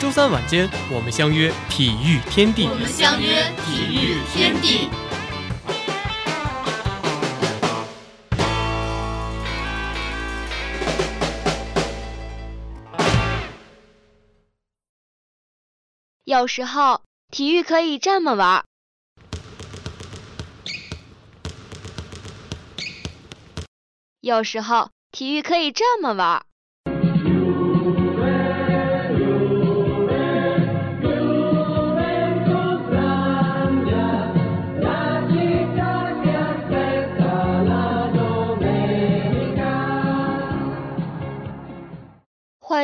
周三晚间，我们相约体育天地。我们相约体育天地。有时候，体育可以这么玩。有时候，体育可以这么玩。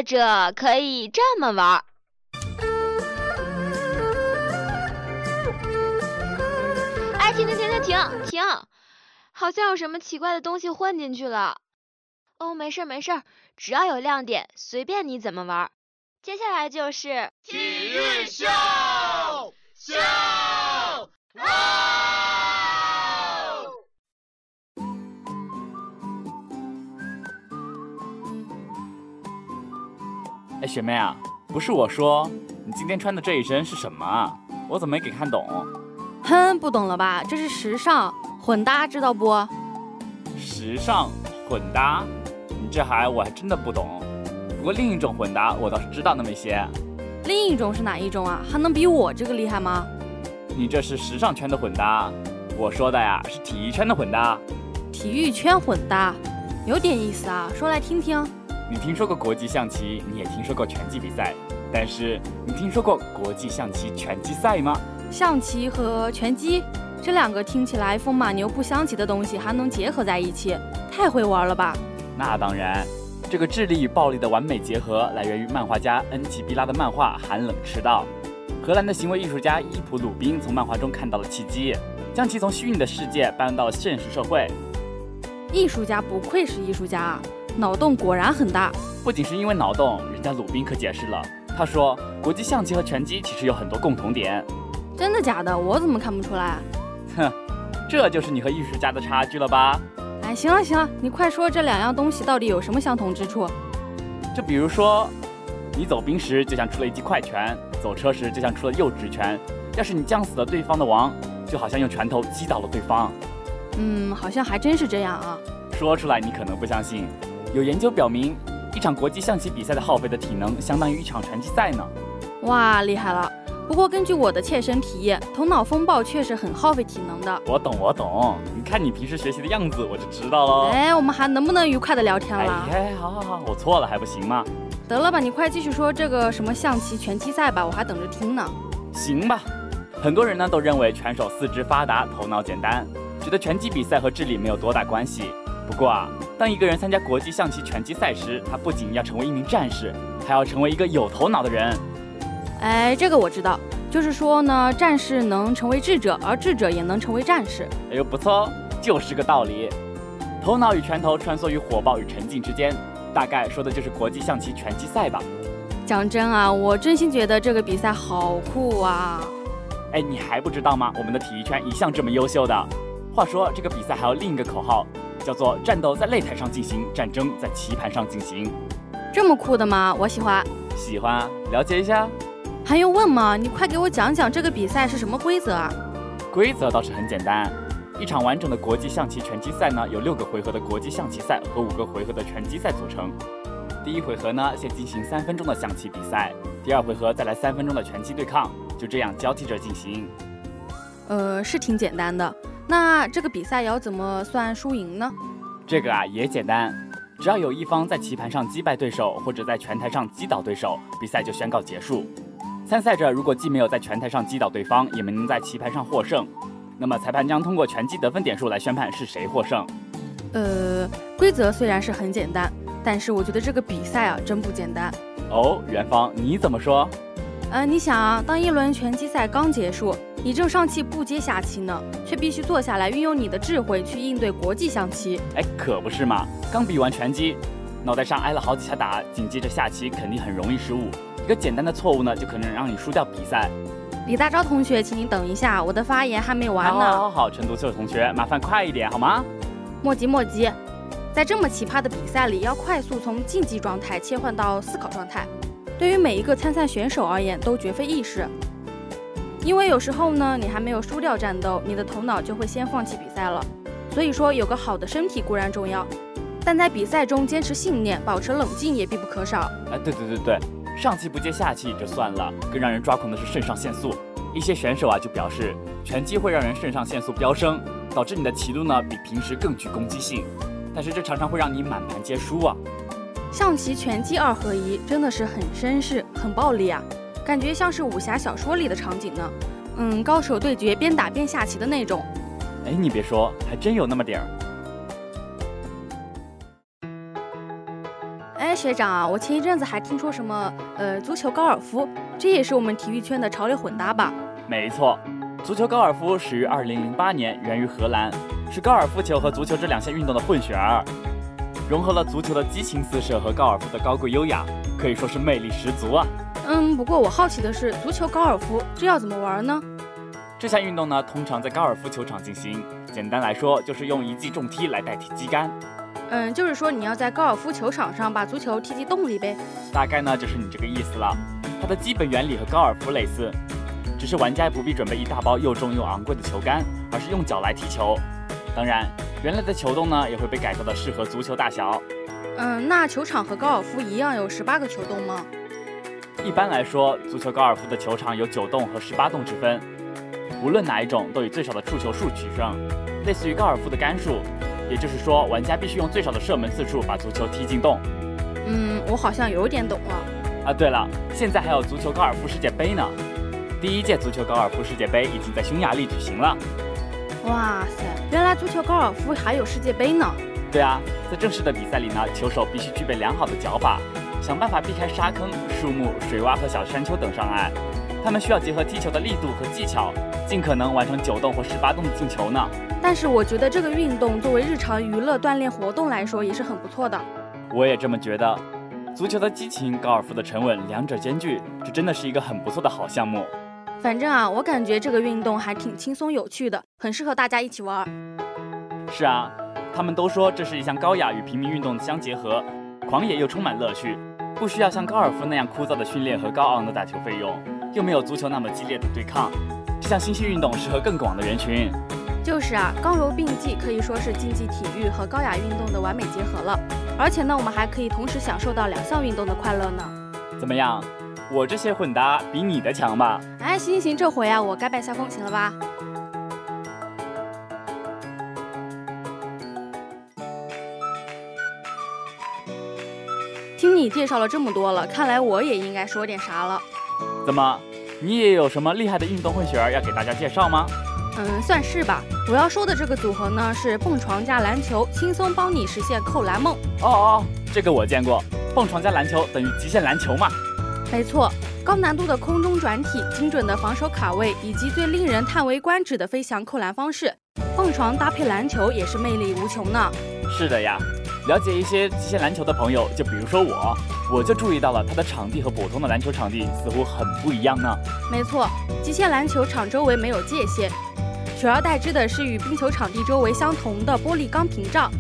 或者可以这么玩。哎，停停停停停停！好像有什么奇怪的东西混进去了。哦，没事没事，只要有亮点，随便你怎么玩。接下来就是体育秀秀。哎，学妹啊，不是我说，你今天穿的这一身是什么啊？我怎么没给看懂？哼，不懂了吧？这是时尚混搭，知道不？时尚混搭，你这还我还真的不懂。不过另一种混搭我倒是知道那么一些。另一种是哪一种啊？还能比我这个厉害吗？你这是时尚圈的混搭，我说的呀是体育圈的混搭。体育圈混搭，有点意思啊，说来听听。你听说过国际象棋，你也听说过拳击比赛，但是你听说过国际象棋拳击赛吗？象棋和拳击这两个听起来风马牛不相及的东西还能结合在一起，太会玩了吧？那当然，这个智力与暴力的完美结合来源于漫画家恩奇比拉的漫画《寒冷赤道》。荷兰的行为艺术家伊普鲁宾从漫画中看到了契机，将其从虚拟的世界搬到了现实社会。艺术家不愧是艺术家啊！脑洞果然很大，不仅是因为脑洞，人家鲁宾可解释了。他说，国际象棋和拳击其实有很多共同点。真的假的？我怎么看不出来？哼，这就是你和艺术家的差距了吧？哎，行了行了，你快说这两样东西到底有什么相同之处？就比如说，你走兵时就像出了一记快拳，走车时就像出了右直拳。要是你将死了对方的王，就好像用拳头击倒了对方。嗯，好像还真是这样啊。说出来你可能不相信。有研究表明，一场国际象棋比赛的耗费的体能相当于一场拳击赛呢。哇，厉害了！不过根据我的切身体验，头脑风暴确实很耗费体能的。我懂，我懂。你看你平时学习的样子，我就知道喽。哎，我们还能不能愉快的聊天了？哎，好好好，我错了还不行吗？得了吧，你快继续说这个什么象棋拳击赛吧，我还等着听呢。行吧，很多人呢都认为拳手四肢发达，头脑简单，觉得拳击比赛和智力没有多大关系。不过啊。当一个人参加国际象棋拳击赛时，他不仅要成为一名战士，还要成为一个有头脑的人。哎，这个我知道，就是说呢，战士能成为智者，而智者也能成为战士。哎呦，不错哦，就是个道理。头脑与拳头穿梭于火爆与沉静之间，大概说的就是国际象棋拳击赛吧。讲真啊，我真心觉得这个比赛好酷啊！哎，你还不知道吗？我们的体育圈一向这么优秀的。话说，这个比赛还有另一个口号。叫做战斗在擂台上进行，战争在棋盘上进行。这么酷的吗？我喜欢。喜欢，了解一下。还用问吗？你快给我讲讲这个比赛是什么规则啊？规则倒是很简单，一场完整的国际象棋拳击赛呢，有六个回合的国际象棋赛和五个回合的拳击赛组成。第一回合呢，先进行三分钟的象棋比赛，第二回合再来三分钟的拳击对抗，就这样交替着进行。呃，是挺简单的。那这个比赛要怎么算输赢呢？这个啊也简单，只要有一方在棋盘上击败对手，或者在拳台上击倒对手，比赛就宣告结束。参赛者如果既没有在拳台上击倒对方，也没能在棋盘上获胜，那么裁判将通过拳击得分点数来宣判是谁获胜。呃，规则虽然是很简单，但是我觉得这个比赛啊真不简单。哦，元芳你怎么说？呃，你想啊，当一轮拳击赛刚结束，你正上气不接下气呢，却必须坐下来运用你的智慧去应对国际象棋。哎，可不是嘛！刚比完拳击，脑袋上挨了好几下打，紧接着下棋肯定很容易失误，一个简单的错误呢，就可能让你输掉比赛。李大钊同学，请你等一下，我的发言还没完呢。好，好，好，陈独秀同学，麻烦快一点好吗？莫急莫急，在这么奇葩的比赛里，要快速从竞技状态切换到思考状态，对于每一个参赛选手而言都绝非易事。因为有时候呢，你还没有输掉战斗，你的头脑就会先放弃比赛了。所以说，有个好的身体固然重要，但在比赛中坚持信念、保持冷静也必不可少。哎，对对对对，上气不接下气就算了，更让人抓狂的是肾上腺素。一些选手啊就表示，拳击会让人肾上腺素飙升，导致你的棋路呢比平时更具攻击性。但是这常常会让你满盘皆输啊。象棋、拳击二合一真的是很绅士、很暴力啊。感觉像是武侠小说里的场景呢，嗯，高手对决边打边下棋的那种。哎，你别说，还真有那么点儿。哎，学长啊，我前一阵子还听说什么，呃，足球高尔夫，这也是我们体育圈的潮流混搭吧？没错，足球高尔夫始于2008年，源于荷兰，是高尔夫球和足球这两项运动的混血儿，融合了足球的激情四射和高尔夫的高贵优雅，可以说是魅力十足啊。嗯，不过我好奇的是，足球高尔夫这要怎么玩呢？这项运动呢，通常在高尔夫球场进行。简单来说，就是用一记重踢来代替击杆。嗯，就是说你要在高尔夫球场上把足球踢进洞里呗。大概呢，就是你这个意思了。它的基本原理和高尔夫类似，只是玩家不必准备一大包又重又昂贵的球杆，而是用脚来踢球。当然，原来的球洞呢，也会被改造的适合足球大小。嗯，那球场和高尔夫一样有十八个球洞吗？一般来说，足球高尔夫的球场有九洞和十八洞之分，无论哪一种都以最少的触球数取胜，类似于高尔夫的杆数。也就是说，玩家必须用最少的射门次数把足球踢进洞。嗯，我好像有点懂了。啊，对了，现在还有足球高尔夫世界杯呢。第一届足球高尔夫世界杯已经在匈牙利举行了。哇塞，原来足球高尔夫还有世界杯呢。对啊，在正式的比赛里呢，球手必须具备良好的脚法。想办法避开沙坑、树木、水洼和小山丘等障碍。他们需要结合踢球的力度和技巧，尽可能完成九洞或十八洞的进球呢。但是我觉得这个运动作为日常娱乐锻炼活动来说也是很不错的。我也这么觉得。足球的激情，高尔夫的沉稳，两者兼具，这真的是一个很不错的好项目。反正啊，我感觉这个运动还挺轻松有趣的，很适合大家一起玩。是啊，他们都说这是一项高雅与平民运动相结合，狂野又充满乐趣。不需要像高尔夫那样枯燥的训练和高昂的打球费用，又没有足球那么激烈的对抗，这项新兴运动适合更广的人群。就是啊，刚柔并济，可以说是竞技体育和高雅运动的完美结合了。而且呢，我们还可以同时享受到两项运动的快乐呢。怎么样，我这些混搭比你的强吧？哎，行行行，这回啊，我甘拜下风，行了吧？听你介绍了这么多了，看来我也应该说点啥了。怎么，你也有什么厉害的运动混血儿要给大家介绍吗？嗯，算是吧。我要说的这个组合呢，是蹦床加篮球，轻松帮你实现扣篮梦。哦哦，这个我见过。蹦床加篮球等于极限篮球嘛？没错，高难度的空中转体，精准的防守卡位，以及最令人叹为观止的飞翔扣篮方式，蹦床搭配篮球也是魅力无穷呢。是的呀。了解一些极限篮球的朋友，就比如说我，我就注意到了它的场地和普通的篮球场地似乎很不一样呢。没错，极限篮球场周围没有界限，取而代之的是与冰球场地周围相同的玻璃钢屏障。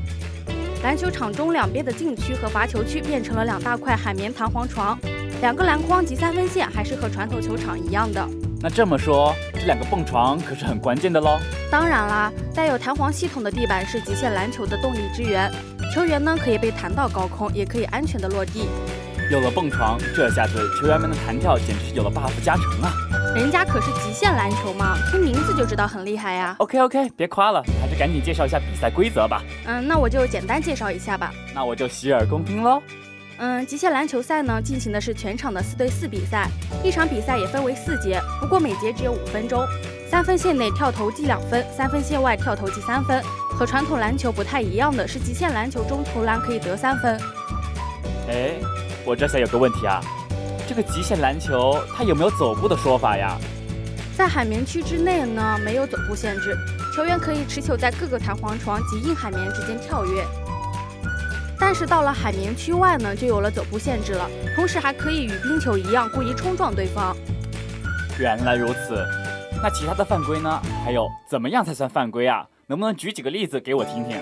篮球场中两边的禁区和罚球区变成了两大块海绵弹簧床，两个篮筐及三分线还是和传统球场一样的。那这么说，这两个蹦床可是很关键的喽。当然啦，带有弹簧系统的地板是极限篮球的动力之源。球员呢可以被弹到高空，也可以安全的落地。有了蹦床，这下子球员们的弹跳简直是有了 buff 加成啊！人家可是极限篮球嘛，听名字就知道很厉害呀。OK OK，别夸了，还是赶紧介绍一下比赛规则吧。嗯，那我就简单介绍一下吧。那我就洗耳恭听喽。嗯，极限篮球赛呢进行的是全场的四对四比赛，一场比赛也分为四节，不过每节只有五分钟。三分线内跳投计两分，三分线外跳投计三分。和传统篮球不太一样的是，极限篮球中投篮可以得三分。哎，我这下有个问题啊，这个极限篮球它有没有走步的说法呀？在海绵区之内呢，没有走步限制，球员可以持球在各个弹簧床及硬海绵之间跳跃。但是到了海绵区外呢，就有了走步限制了，同时还可以与冰球一样故意冲撞对方。原来如此，那其他的犯规呢？还有怎么样才算犯规啊？能不能举几个例子给我听听？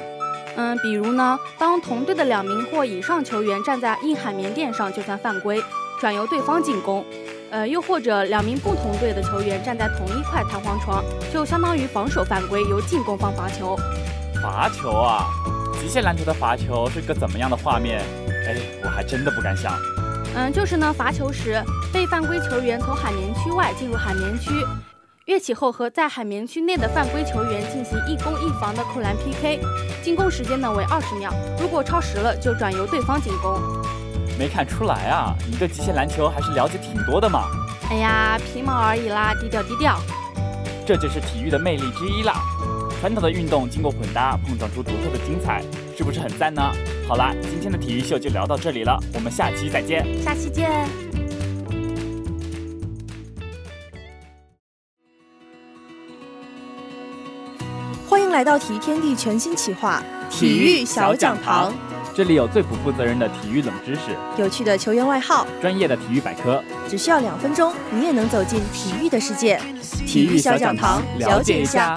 嗯，比如呢，当同队的两名或以上球员站在硬海绵垫上就算犯规，转由对方进攻。呃，又或者两名不同队的球员站在同一块弹簧床，就相当于防守犯规，由进攻方罚球。罚球啊！极限篮球的罚球是个怎么样的画面？哎，我还真的不敢想。嗯，就是呢，罚球时被犯规球员从海绵区外进入海绵区，跃起后和在海绵区内的犯规球员进行一攻一防的扣篮 PK，进攻时间呢为二十秒，如果超时了就转由对方进攻。没看出来啊，你对极限篮球还是了解挺多的嘛。哎呀，皮毛而已啦，低调低调。这就是体育的魅力之一啦。传统的运动经过混搭，碰撞出独特的精彩，是不是很赞呢？好啦，今天的体育秀就聊到这里了，我们下期再见。下期见。欢迎来到体育天地全新企划——体育小讲堂。这里有最不负责任的体育冷知识，有趣的球员外号，专业的体育百科，只需要两分钟，你也能走进体育的世界。体育小讲堂，了解一下。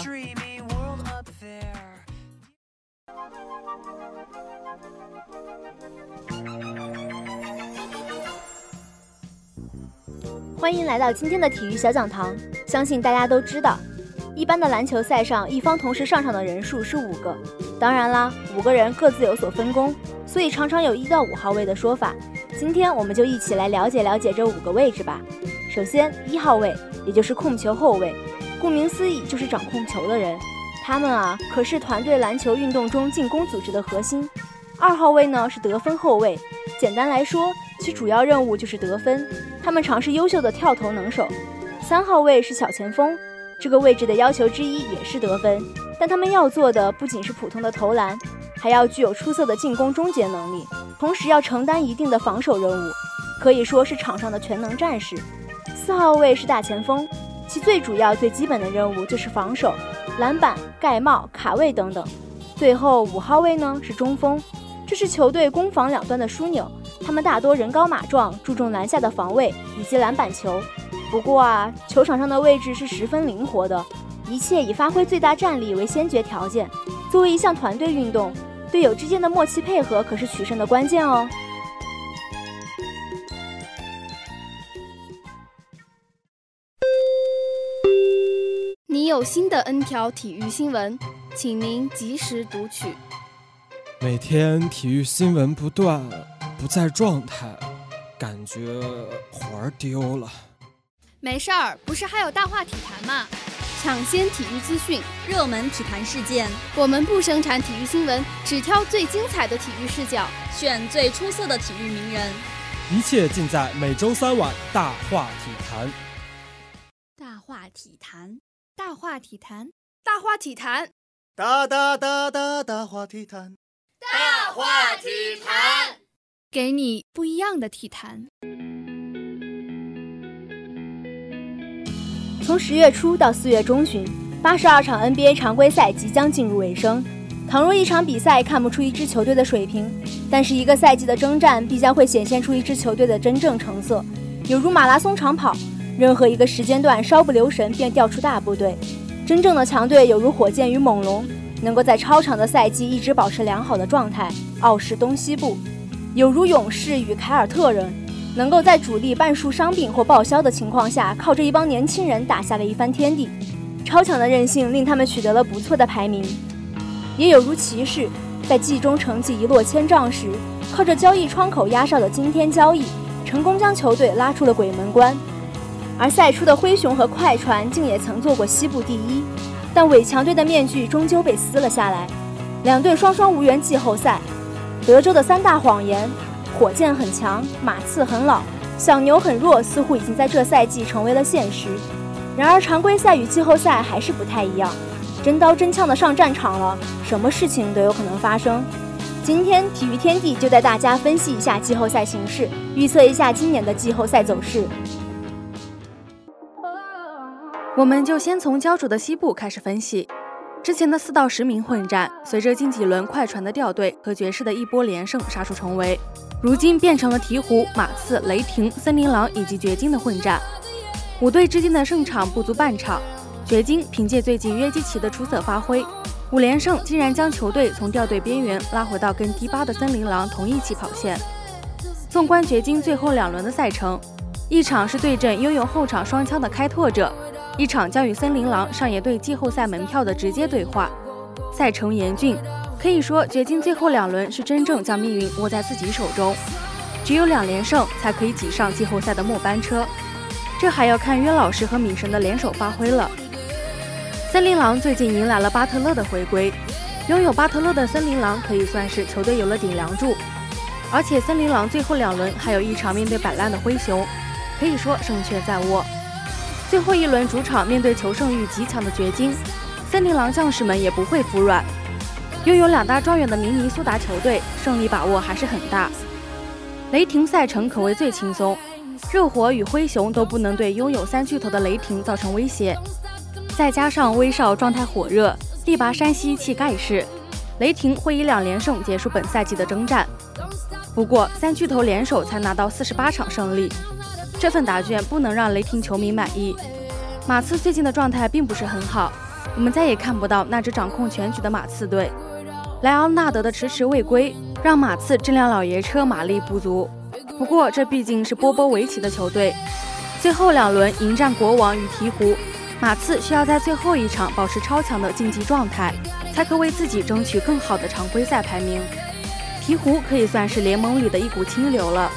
欢迎来到今天的体育小讲堂。相信大家都知道，一般的篮球赛上，一方同时上场的人数是五个。当然啦，五个人各自有所分工，所以常常有一到五号位的说法。今天我们就一起来了解了解这五个位置吧。首先，一号位，也就是控球后卫，顾名思义就是掌控球的人。他们啊，可是团队篮球运动中进攻组织的核心。二号位呢是得分后卫，简单来说，其主要任务就是得分。他们常是优秀的跳投能手。三号位是小前锋，这个位置的要求之一也是得分，但他们要做的不仅是普通的投篮，还要具有出色的进攻终结能力，同时要承担一定的防守任务，可以说是场上的全能战士。四号位是大前锋，其最主要、最基本的任务就是防守、篮板、盖帽、卡位等等。最后五号位呢是中锋。这是球队攻防两端的枢纽，他们大多人高马壮，注重篮下的防卫以及篮板球。不过啊，球场上的位置是十分灵活的，一切以发挥最大战力为先决条件。作为一项团队运动，队友之间的默契配合可是取胜的关键哦。你有新的 N 条体育新闻，请您及时读取。每天体育新闻不断，不在状态，感觉魂儿丢了。没事儿，不是还有大话体坛吗？抢先体育资讯，热门体坛事件，我们不生产体育新闻，只挑最精彩的体育视角，选最出色的体育名人。一切尽在每周三晚大话体坛。大话体坛，大话体坛，大话体坛，哒哒哒哒大话体坛。大话体坛，给你不一样的体坛。从十月初到四月中旬，八十二场 NBA 常规赛即将进入尾声。倘若一场比赛看不出一支球队的水平，但是一个赛季的征战必将会显现出一支球队的真正成色。有如马拉松长跑，任何一个时间段稍不留神便调出大部队。真正的强队有如火箭与猛龙。能够在超长的赛季一直保持良好的状态，傲视东西部；有如勇士与凯尔特人，能够在主力半数伤病或报销的情况下，靠着一帮年轻人打下了一番天地。超强的韧性令他们取得了不错的排名。也有如骑士，在季中成绩一落千丈时，靠着交易窗口压哨的惊天交易，成功将球队拉出了鬼门关。而赛出的灰熊和快船，竟也曾做过西部第一。但伪强队的面具终究被撕了下来，两队双双无缘季后赛。德州的三大谎言：火箭很强，马刺很老，小牛很弱，似乎已经在这赛季成为了现实。然而，常规赛与季后赛还是不太一样，真刀真枪的上战场了，什么事情都有可能发生。今天体育天地就带大家分析一下季后赛形势，预测一下今年的季后赛走势。我们就先从焦灼的西部开始分析。之前的四到十名混战，随着近几轮快船的掉队和爵士的一波连胜杀出重围，如今变成了鹈鹕、马刺、雷霆、森林狼以及掘金的混战。五队之间的胜场不足半场，掘金凭借最近约基奇的出色发挥，五连胜竟然将球队从掉队边缘拉回到跟第八的森林狼同一起跑线。纵观掘金最后两轮的赛程，一场是对阵拥有后场双枪的开拓者。一场将与森林狼上演对季后赛门票的直接对话，赛程严峻，可以说掘金最后两轮是真正将命运握在自己手中，只有两连胜才可以挤上季后赛的末班车，这还要看约老师和米神的联手发挥了。森林狼最近迎来了巴特勒的回归，拥有巴特勒的森林狼可以算是球队有了顶梁柱，而且森林狼最后两轮还有一场面对摆烂的灰熊，可以说胜券在握。最后一轮主场面对求胜欲极强的掘金，森林狼将士们也不会服软。拥有两大状元的明尼苏达球队胜利把握还是很大。雷霆赛程可谓最轻松，热火与灰熊都不能对拥有三巨头的雷霆造成威胁。再加上威少状态火热，力拔山兮气盖世，雷霆会以两连胜结束本赛季的征战。不过三巨头联手才拿到四十八场胜利。这份答卷不能让雷霆球迷满意。马刺最近的状态并不是很好，我们再也看不到那支掌控全局的马刺队。莱昂纳德的迟迟未归，让马刺这辆老爷车马力不足。不过这毕竟是波波维奇的球队，最后两轮迎战国王与鹈鹕，马刺需要在最后一场保持超强的竞技状态，才可为自己争取更好的常规赛排名。鹈鹕可以算是联盟里的一股清流了，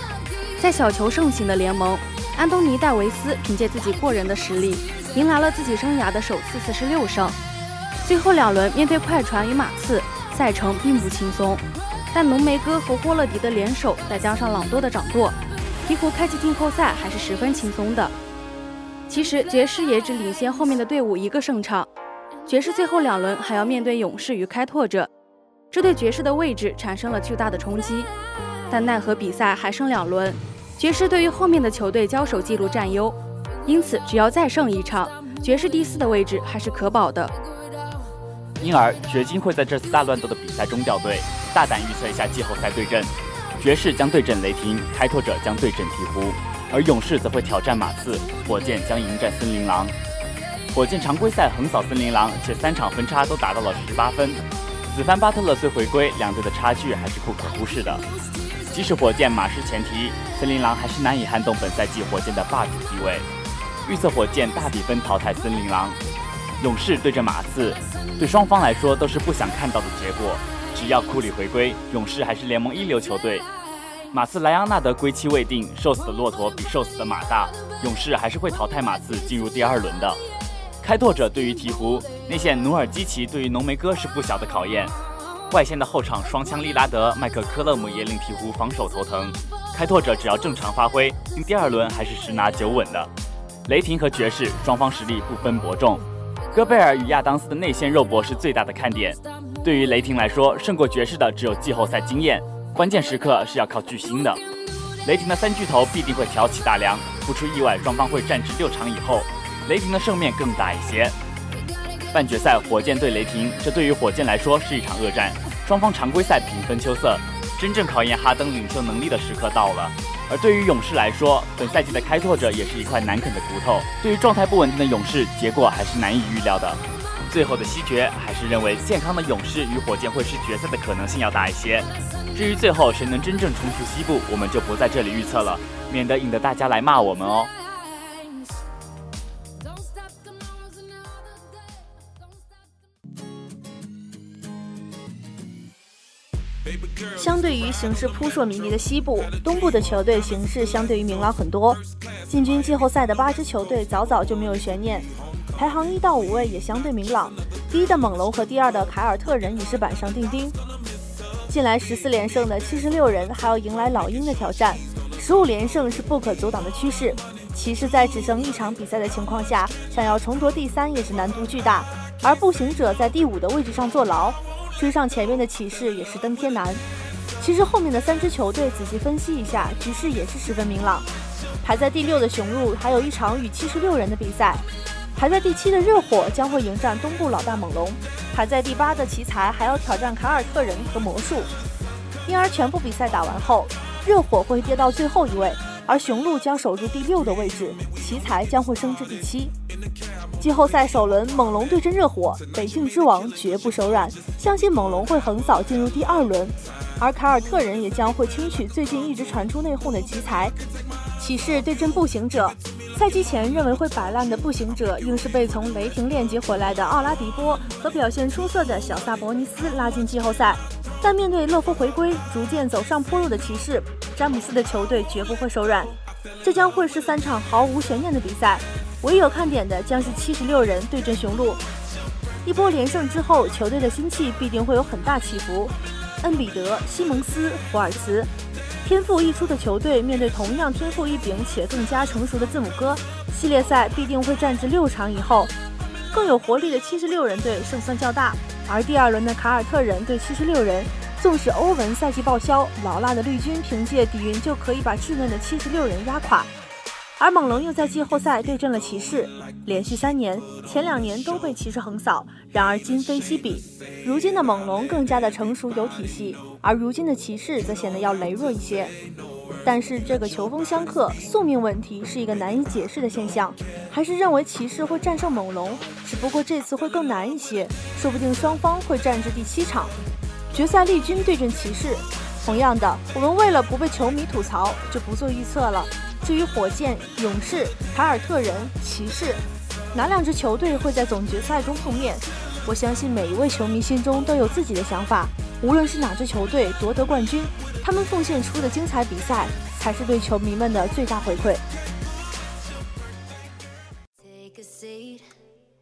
在小球盛行的联盟。安东尼·戴维斯凭借自己过人的实力，迎来了自己生涯的首次四十六胜。最后两轮面对快船与马刺，赛程并不轻松，但浓眉哥和霍勒迪的联手，再加上朗多的掌舵，鹈鹕开启季后赛还是十分轻松的。其实爵士也只领先后面的队伍一个胜场，爵士最后两轮还要面对勇士与开拓者，这对爵士的位置产生了巨大的冲击。但奈何比赛还剩两轮。爵士对于后面的球队交手记录占优，因此只要再胜一场，爵士第四的位置还是可保的。因而，掘金会在这次大乱斗的比赛中掉队。大胆预测一下季后赛对阵：爵士将对阵雷霆，开拓者将对阵鹈鹕，而勇士则会挑战马刺，火箭将迎战森林狼。火箭常规赛横扫森林狼，且三场分差都达到了十八分。此番巴特勒虽回归，两队的差距还是不可忽视的。即使火箭马失前蹄，森林狼还是难以撼动本赛季火箭的霸主地位。预测火箭大比分淘汰森林狼。勇士对阵马刺，对双方来说都是不想看到的结果。只要库里回归，勇士还是联盟一流球队。马刺莱昂纳德归期未定，瘦死的骆驼比瘦死的马大，勇士还是会淘汰马刺进入第二轮的。开拓者对于鹈鹕，内线努尔基奇对于浓眉哥是不小的考验。外线的后场双枪利拉德、麦克科勒姆也令鹈鹕防守头疼。开拓者只要正常发挥，进第二轮还是十拿九稳的。雷霆和爵士双方实力不分伯仲，戈贝尔与亚当斯的内线肉搏是最大的看点。对于雷霆来说，胜过爵士的只有季后赛经验，关键时刻是要靠巨星的。雷霆的三巨头必定会挑起大梁，不出意外，双方会战至六场以后，雷霆的胜面更大一些。半决赛火箭对雷霆，这对于火箭来说是一场恶战。双方常规赛平分秋色，真正考验哈登领袖能力的时刻到了。而对于勇士来说，本赛季的开拓者也是一块难啃的骨头。对于状态不稳定的勇士，结果还是难以预料的。最后的西决，还是认为健康的勇士与火箭会是决赛的可能性要大一些。至于最后谁能真正冲出西部，我们就不在这里预测了，免得引得大家来骂我们哦。相对于形势扑朔迷离的西部，东部的球队形势相对于明朗很多。进军季后赛的八支球队早早就没有悬念，排行一到五位也相对明朗。第一的猛龙和第二的凯尔特人已是板上钉钉。近来十四连胜的七十六人还要迎来老鹰的挑战，十五连胜是不可阻挡的趋势。骑士在只剩一场比赛的情况下，想要重夺第三也是难度巨大。而步行者在第五的位置上坐牢。追上前面的骑士也是登天难。其实后面的三支球队仔细分析一下，局势也是十分明朗。排在第六的雄鹿还有一场与七十六人的比赛，排在第七的热火将会迎战东部老大猛龙，排在第八的奇才还要挑战凯尔特人和魔术。因而全部比赛打完后，热火会跌到最后一位，而雄鹿将守住第六的位置，奇才将会升至第七。季后赛首轮，猛龙对阵热火，北境之王绝不手软，相信猛龙会横扫进入第二轮，而凯尔特人也将会轻取最近一直传出内讧的奇才。骑士对阵步行者，赛季前认为会摆烂的步行者，硬是被从雷霆链接回来的奥拉迪波和表现出色的小萨博尼斯拉进季后赛。但面对乐福回归、逐渐走上坡路的骑士，詹姆斯的球队绝不会手软。这将会是三场毫无悬念的比赛。唯有看点的将是七十六人对阵雄鹿。一波连胜之后，球队的心气必定会有很大起伏。恩比德、西蒙斯、福尔茨，天赋异出的球队面对同样天赋异禀且更加成熟的字母哥，系列赛必定会战至六场以后。更有活力的七十六人队胜算较大，而第二轮的凯尔特人对七十六人，纵使欧文赛季报销，老辣的绿军凭借底蕴就可以把稚嫩的七十六人压垮。而猛龙又在季后赛对阵了骑士，连续三年，前两年都被骑士横扫。然而今非昔比，如今的猛龙更加的成熟有体系，而如今的骑士则显得要羸弱一些。但是这个球风相克、宿命问题是一个难以解释的现象，还是认为骑士会战胜猛龙，只不过这次会更难一些，说不定双方会战至第七场决赛，绿军对阵骑士。同样的，我们为了不被球迷吐槽，就不做预测了。至于火箭、勇士、凯尔特人、骑士，哪两支球队会在总决赛中碰面？我相信每一位球迷心中都有自己的想法。无论是哪支球队夺得冠军，他们奉献出的精彩比赛才是对球迷们的最大回馈。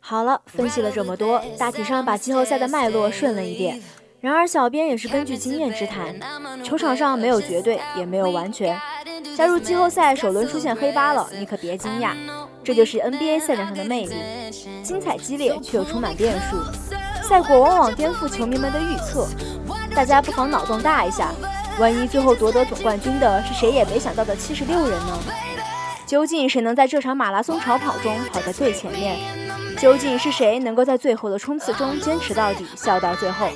好了，分析了这么多，大体上把季后赛的脉络顺了一遍。然而，小编也是根据经验之谈，球场上没有绝对，也没有完全。加入季后赛首轮出现黑八了，你可别惊讶，这就是 NBA 赛场上的魅力，精彩激烈却又充满变数。赛果往往颠覆球迷们的预测，大家不妨脑洞大一下，万一最后夺得总冠军的是谁也没想到的七十六人呢？究竟谁能在这场马拉松长跑中跑在最前面？究竟是谁能够在最后的冲刺中坚持到底，笑到最后？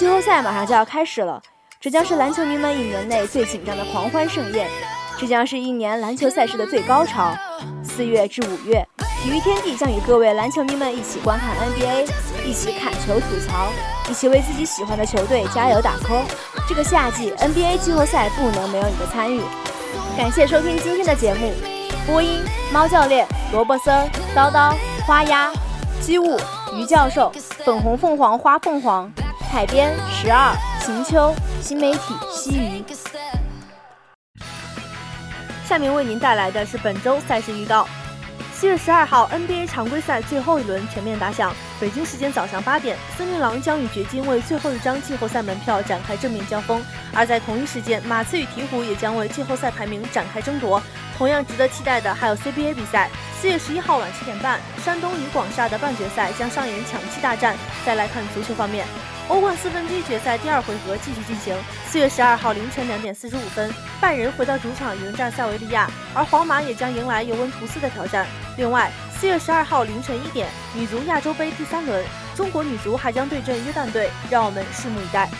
季后赛马上就要开始了，这将是篮球迷们一年内最紧张的狂欢盛宴。这将是一年篮球赛事的最高潮。四月至五月，体育天地将与各位篮球迷们一起观看 NBA，一起砍球吐槽，一起为自己喜欢的球队加油打 call。这个夏季 NBA 季后赛不能没有你的参与。感谢收听今天的节目，播音猫教练、萝卜丝儿、叨叨、花鸭、机务、于教授、粉红凤凰花凤凰、海边十二、晴秋、新媒体西鱼。下面为您带来的是本周赛事预告。七月十二号，NBA 常规赛最后一轮全面打响。北京时间早上八点，森林狼将与掘金为最后一张季后赛门票展开正面交锋；而在同一时间，马刺与鹈鹕也将为季后赛排名展开争夺。同样值得期待的还有 CBA 比赛。四月十一号晚七点半，山东与广厦的半决赛将上演抢七大战。再来看足球方面。欧冠四分之一决赛第二回合继续进行。四月十二号凌晨两点四十五分，拜仁回到主场迎战塞维利亚，而皇马也将迎来尤文图斯的挑战。另外，四月十二号凌晨一点，女足亚洲杯第三轮，中国女足还将对阵约旦队，让我们拭目以待。